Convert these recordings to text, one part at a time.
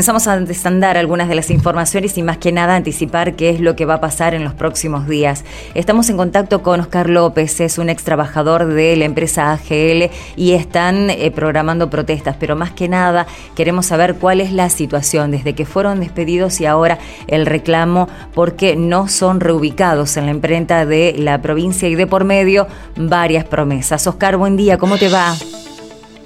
comenzamos a desandar algunas de las informaciones y más que nada anticipar qué es lo que va a pasar en los próximos días. Estamos en contacto con Oscar López, es un ex trabajador de la empresa AGL y están eh, programando protestas, pero más que nada queremos saber cuál es la situación desde que fueron despedidos y ahora el reclamo porque no son reubicados en la imprenta de la provincia y de por medio varias promesas. Oscar, buen día, ¿cómo te va?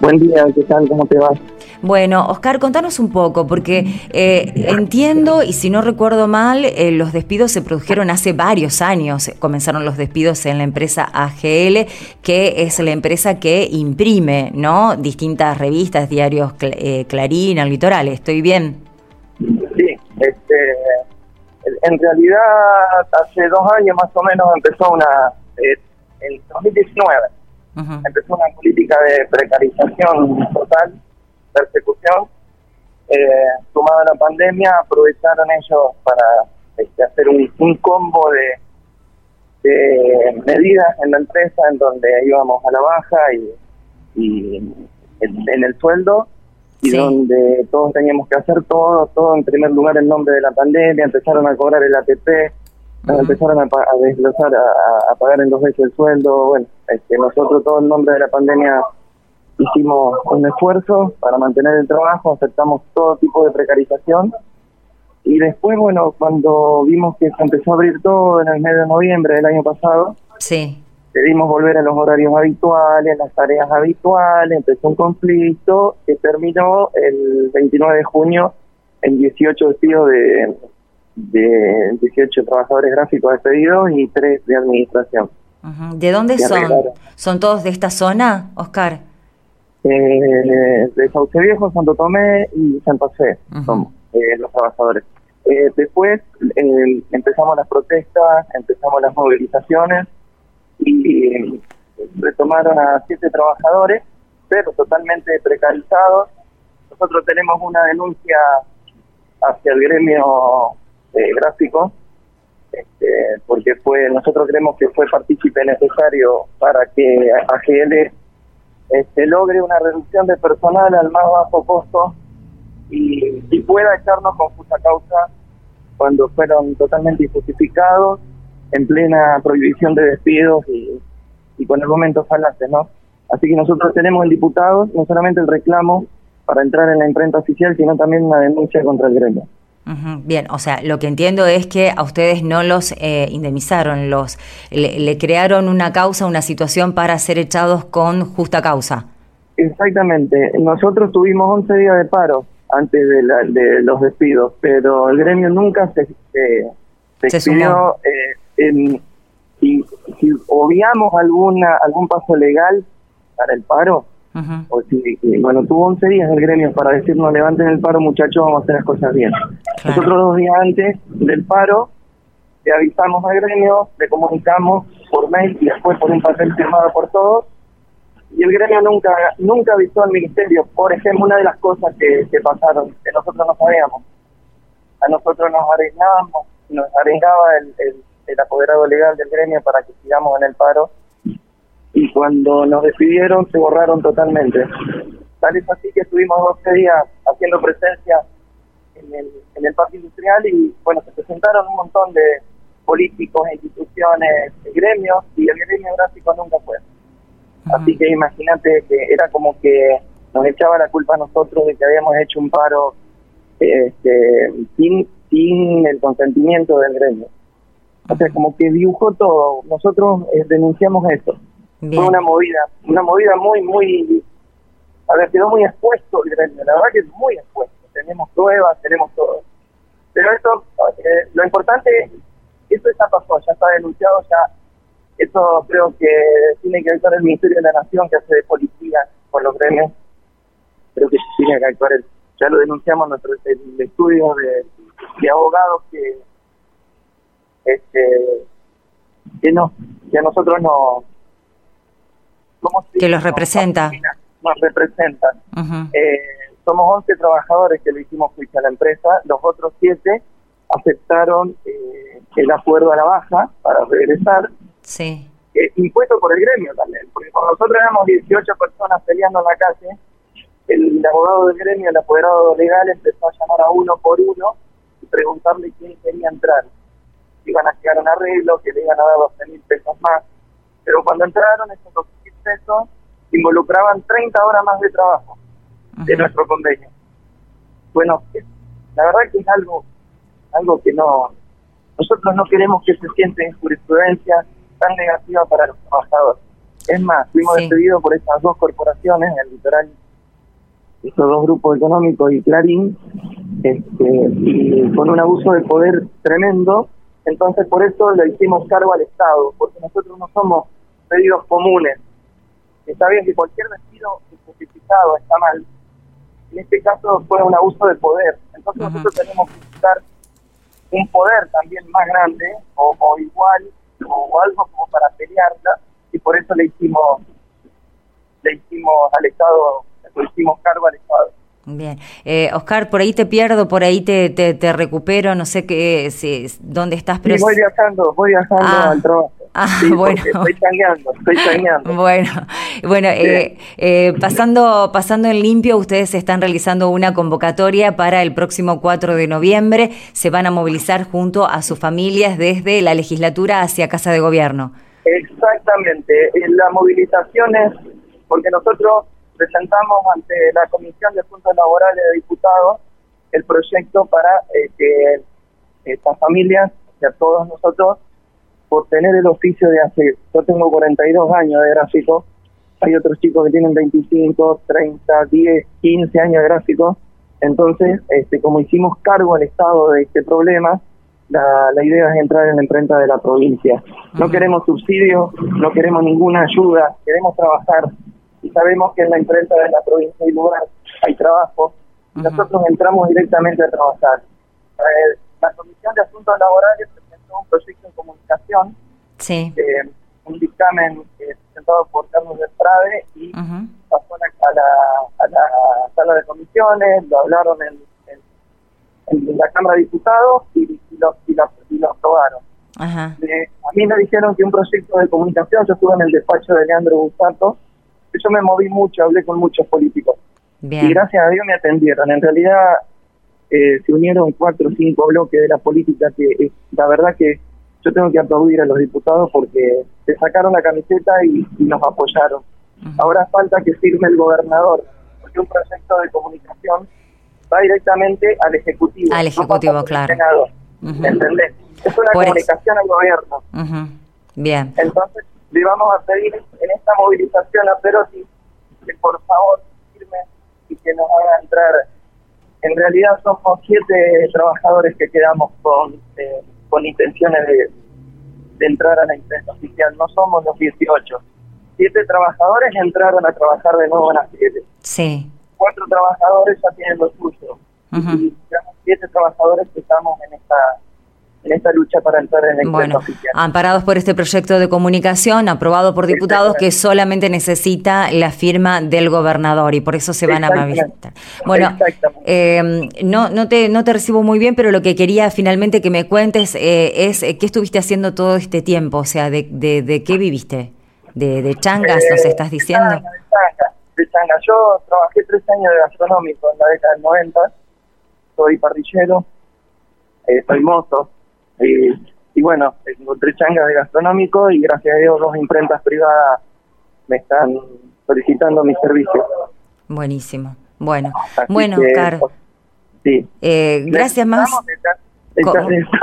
Buen día, ¿qué tal? ¿Cómo te va? Bueno, Oscar, contanos un poco, porque eh, entiendo, y si no recuerdo mal, eh, los despidos se produjeron hace varios años. Comenzaron los despidos en la empresa AGL, que es la empresa que imprime, ¿no? Distintas revistas, diarios eh, Clarín, al litoral. ¿Estoy bien? Sí, este, en realidad hace dos años más o menos empezó una, en 2019, empezó una política de precarización total persecución, eh, sumado a la pandemia, aprovecharon ellos para este, hacer un, combo de, de, medidas en la empresa en donde íbamos a la baja y, y en, el sueldo y donde todos teníamos que hacer todo, todo en primer lugar en nombre de la pandemia, empezaron a cobrar el ATP, empezaron a, a desglosar, a, a, pagar en dos veces el sueldo, bueno, este, nosotros todo en nombre de la pandemia hicimos un esfuerzo para mantener el trabajo, aceptamos todo tipo de precarización y después, bueno, cuando vimos que se empezó a abrir todo en el mes de noviembre del año pasado, sí. pedimos volver a los horarios habituales, las tareas habituales, empezó un conflicto que terminó el 29 de junio en 18 despidos de, de 18 trabajadores gráficos despedidos y 3 de administración. ¿De dónde son? ¿Son todos de esta zona, Oscar? Eh, de Sauce Viejo, Santo Tomé y Santa Fe somos eh, los trabajadores. Eh, después empezamos las protestas, empezamos las movilizaciones y retomaron a siete trabajadores, pero totalmente precarizados. Nosotros tenemos una denuncia hacia el gremio gráfico, este, porque fue nosotros creemos que fue partícipe necesario para que AGL este, logre una reducción de personal al más bajo costo y, pueda echarnos con justa causa cuando fueron totalmente injustificados, en plena prohibición de despidos y, y con el momento falante, ¿no? Así que nosotros tenemos en diputados no solamente el reclamo para entrar en la imprenta oficial, sino también una denuncia contra el gremio. Bien, o sea, lo que entiendo es que a ustedes no los eh, indemnizaron, los le, crearon una causa, una situación para ser echados con justa causa. Exactamente. Nosotros tuvimos 11 días de paro antes de, de los despidos, pero el gremio nunca se, se, expidió. Eh, si, si obviamos alguna algún paso legal para el paro, o si, bueno, tuvo 11 días el gremio para decirnos levanten el paro muchachos, vamos a hacer las cosas bien. Nosotros dos días antes del paro le avisamos al gremio, le comunicamos por mail y después por un papel firmado por todos. Y el gremio nunca nunca avisó al ministerio. Por ejemplo, una de las cosas que, que pasaron, que nosotros no sabíamos, a nosotros nos arengábamos, nos arengaba el, el, el apoderado legal del gremio para que sigamos en el paro y cuando nos despidieron se borraron totalmente. Tal es así que estuvimos 12 días haciendo presencia en el, en el parque industrial y bueno, se presentaron un montón de políticos, instituciones, gremios y el gremio gráfico nunca fue. Así que imagínate que era como que nos echaba la culpa a nosotros de que habíamos hecho un paro este, sin, sin el consentimiento del gremio. O sea, como que dibujó todo. Nosotros eh, denunciamos esto. Fue una movida, una movida muy, muy, a ver, quedó muy expuesto el gremio, la verdad que es muy expuesto, tenemos pruebas, tenemos todo. Pero esto, eh, lo importante, eso ya pasó, ya está denunciado, ya, eso creo que tiene que actuar el Ministerio de la Nación, que hace de policía con los gremios, creo que tiene que actuar, el, ya lo denunciamos en nuestro el estudio de, de abogados que, este, que no, que a nosotros no que los representa. Nos representan. Eh, somos 11 trabajadores que le hicimos juicio a la empresa, los otros 7 aceptaron eh, el acuerdo a la baja para regresar. Sí. Eh, impuesto por el gremio también, porque cuando nosotros éramos 18 personas peleando en la calle, el abogado del gremio, el apoderado legal, empezó a llamar a uno por uno y preguntarle quién quería entrar. Iban a llegar a un arreglo, que le iban a dar 12 mil pesos más. Pero cuando entraron, esos 12 mil pesos involucraban 30 horas más de trabajo de nuestro convenio. Bueno, la verdad que es algo, algo que no, nosotros no queremos que se siente en jurisprudencia tan negativa para los trabajadores. Es más, fuimos despedidos por estas dos corporaciones, el litoral, estos dos grupos económicos y Clarín, este, y con un abuso de poder tremendo. Entonces, por eso le hicimos cargo al Estado, porque nosotros no somos pedidos comunes. Está bien que cualquier despido injustificado está mal. En este caso fue un abuso de poder. Entonces, nosotros tenemos que buscar un poder también más grande o, igual o algo como para pelearla y por eso le hicimos le hicimos al Estado le hicimos cargo al Estado Bien. Eh, Oscar, por ahí te pierdo, por ahí te, te, recupero, no sé qué, si, dónde estás. Pero sí, voy viajando, voy viajando ah. al trabajo. Ah, bueno. Estoy changueando. Bueno, bueno eh, eh, pasando, pasando en limpio, ustedes están realizando una convocatoria para el próximo 4 de noviembre. Se van a movilizar junto a sus familias desde la legislatura hacia Casa de Gobierno. Exactamente. La movilización es porque nosotros presentamos ante la Comisión de Asuntos Laborales de Diputados el proyecto para eh, que estas familias, o sea, todos nosotros, por tener el oficio de hace, yo tengo 42 años de gráfico, hay otros chicos que tienen 25, 30, 10, 15 años de gráfico, entonces, este, como hicimos cargo al Estado de este problema, la, la idea es entrar en la imprenta de la provincia. No queremos subsidios, no queremos ninguna ayuda, queremos trabajar y sabemos que en la imprenta de la provincia hay lugar, hay trabajo. Nosotros entramos directamente a trabajar. Eh, la Comisión de Asuntos Laborales un proyecto en comunicación, sí. Eh, un dictamen presentado por Carlos del Prade y pasó a la, a la, sala de comisiones, lo hablaron en, en, la Cámara de Diputados y, y, lo, y, lo, aprobaron. Ajá. Eh, a mí me dijeron que un proyecto de comunicación, yo estuve en el despacho de Leandro Busato, yo me moví mucho, hablé con muchos políticos. Y gracias a Dios me atendieron. En realidad eh, se unieron cuatro o cinco bloques de la política que eh, la verdad que yo tengo que aplaudir a los diputados porque se sacaron la camiseta y, nos apoyaron. Ahora falta que firme el gobernador, porque un proyecto de comunicación va directamente al Ejecutivo. Al Ejecutivo, claro. ¿Entendés? Es una comunicación al gobierno. Bien. Entonces, le vamos a pedir en esta movilización a Perotti que por favor firme y que nos haga entrar. En realidad somos siete trabajadores que quedamos con, eh, con intenciones de, entrar a la imprenta oficial, no somos los 18. Siete trabajadores entraron a trabajar de nuevo en la siete. Sí. Cuatro trabajadores ya tienen lo suyo. Y siete trabajadores que estamos en esta en esta lucha para entrar en el bueno, oficial. Amparados por este proyecto de comunicación aprobado por diputados que solamente necesita la firma del gobernador y por eso se van a visitar. Bueno, eh, no, no, te, no te recibo muy bien, pero lo que quería finalmente que me cuentes eh, es eh, qué estuviste haciendo todo este tiempo, o sea, de, de, qué viviste, de, de changas, nos estás diciendo. De changa, de changa. Yo trabajé tres años de gastronómico en la década del 90, soy parrillero, soy mozo, y, bueno, encontré changas de gastronómico y gracias a Dios dos imprentas privadas me están solicitando mis servicios. Buenísimo. Bueno, bueno, Carlos. Sí. Eh, gracias más.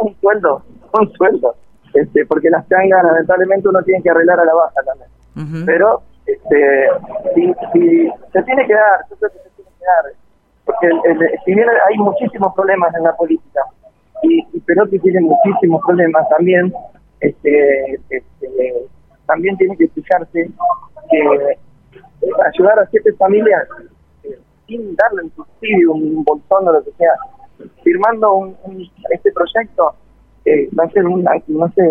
un sueldo, un sueldo. Este, porque las changas lamentablemente uno tiene que arreglar a la baja también. Pero este, si, si, se tiene que dar, yo creo que se tiene que dar. Porque si bien hay muchísimos problemas en la política, y, y Perotti tiene muchísimos problemas también, este, este, también tiene que fijarse que ayudar a siete familias eh, sin darle un subsidio, un bolsón o lo que sea, firmando un, este proyecto, eh, va a ser una, no sé,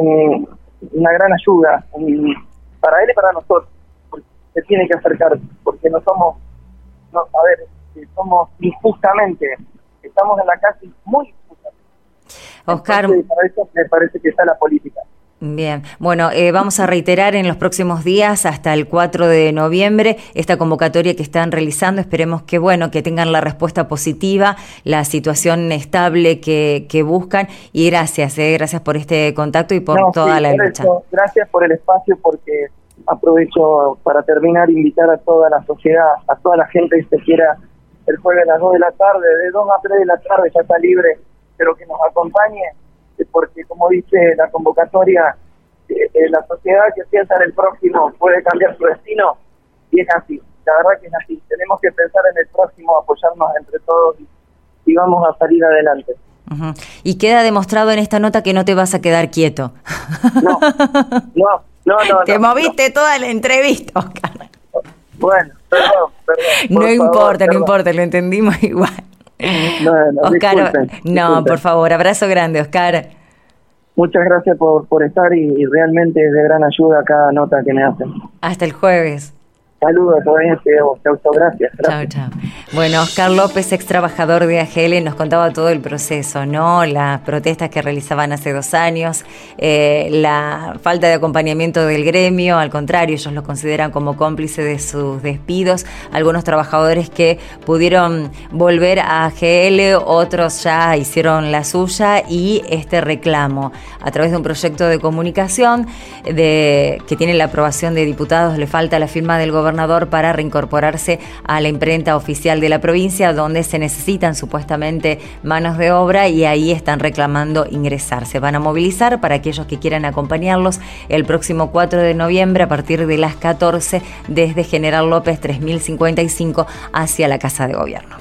una gran ayuda para él y para nosotros. Se tiene que acercar, porque no somos, no, a ver, eh, somos injustamente, estamos en la calle muy Oscar. me parece que está la política. Bien, bueno, eh, vamos a reiterar en los próximos días hasta el 4 de noviembre esta convocatoria que están realizando. Esperemos que, bueno, que tengan la respuesta positiva, la situación estable que, que buscan y gracias, eh, gracias por este contacto y por toda la lucha. gracias por el espacio porque aprovecho para terminar invitar a toda la sociedad, a toda la gente que se quiera el jueves a las 2 de la tarde, de 2 a 3 de la tarde ya está libre, pero que nos acompañe porque como dice la convocatoria, eh, eh, la sociedad que piensa en el próximo puede cambiar su destino, y es así, la verdad que es así. Tenemos que pensar en el próximo, apoyarnos entre todos y, vamos a salir adelante. Y queda demostrado en esta nota que no te vas a quedar quieto. No, no, no, no. Te moviste toda la entrevista, Oscar. Bueno, perdón, perdón. No importa, no importa, lo entendimos igual. No, Oscar, no, por favor, abrazo grande, Oscar. Muchas gracias por, por estar y, y realmente es de gran ayuda cada nota que me hacen. Hasta el jueves. Saludos, Chau, gracias. Chao, chao. Bueno, Oscar López, ex trabajador de AGL, nos contaba todo el proceso, ¿no? Las protestas que realizaban hace dos años, eh, la falta de acompañamiento del gremio, al contrario, ellos lo consideran como cómplice de sus despidos. Algunos trabajadores que pudieron volver a AGL, otros ya hicieron la suya y este reclamo a través de un proyecto de comunicación de, que tiene la aprobación de diputados, le falta la firma del para reincorporarse a la imprenta oficial de la provincia, donde se necesitan supuestamente manos de obra y ahí están reclamando ingresar. Se van a movilizar para aquellos que quieran acompañarlos el próximo 4 de noviembre a partir de las 14 desde General López 3055 hacia la Casa de Gobierno.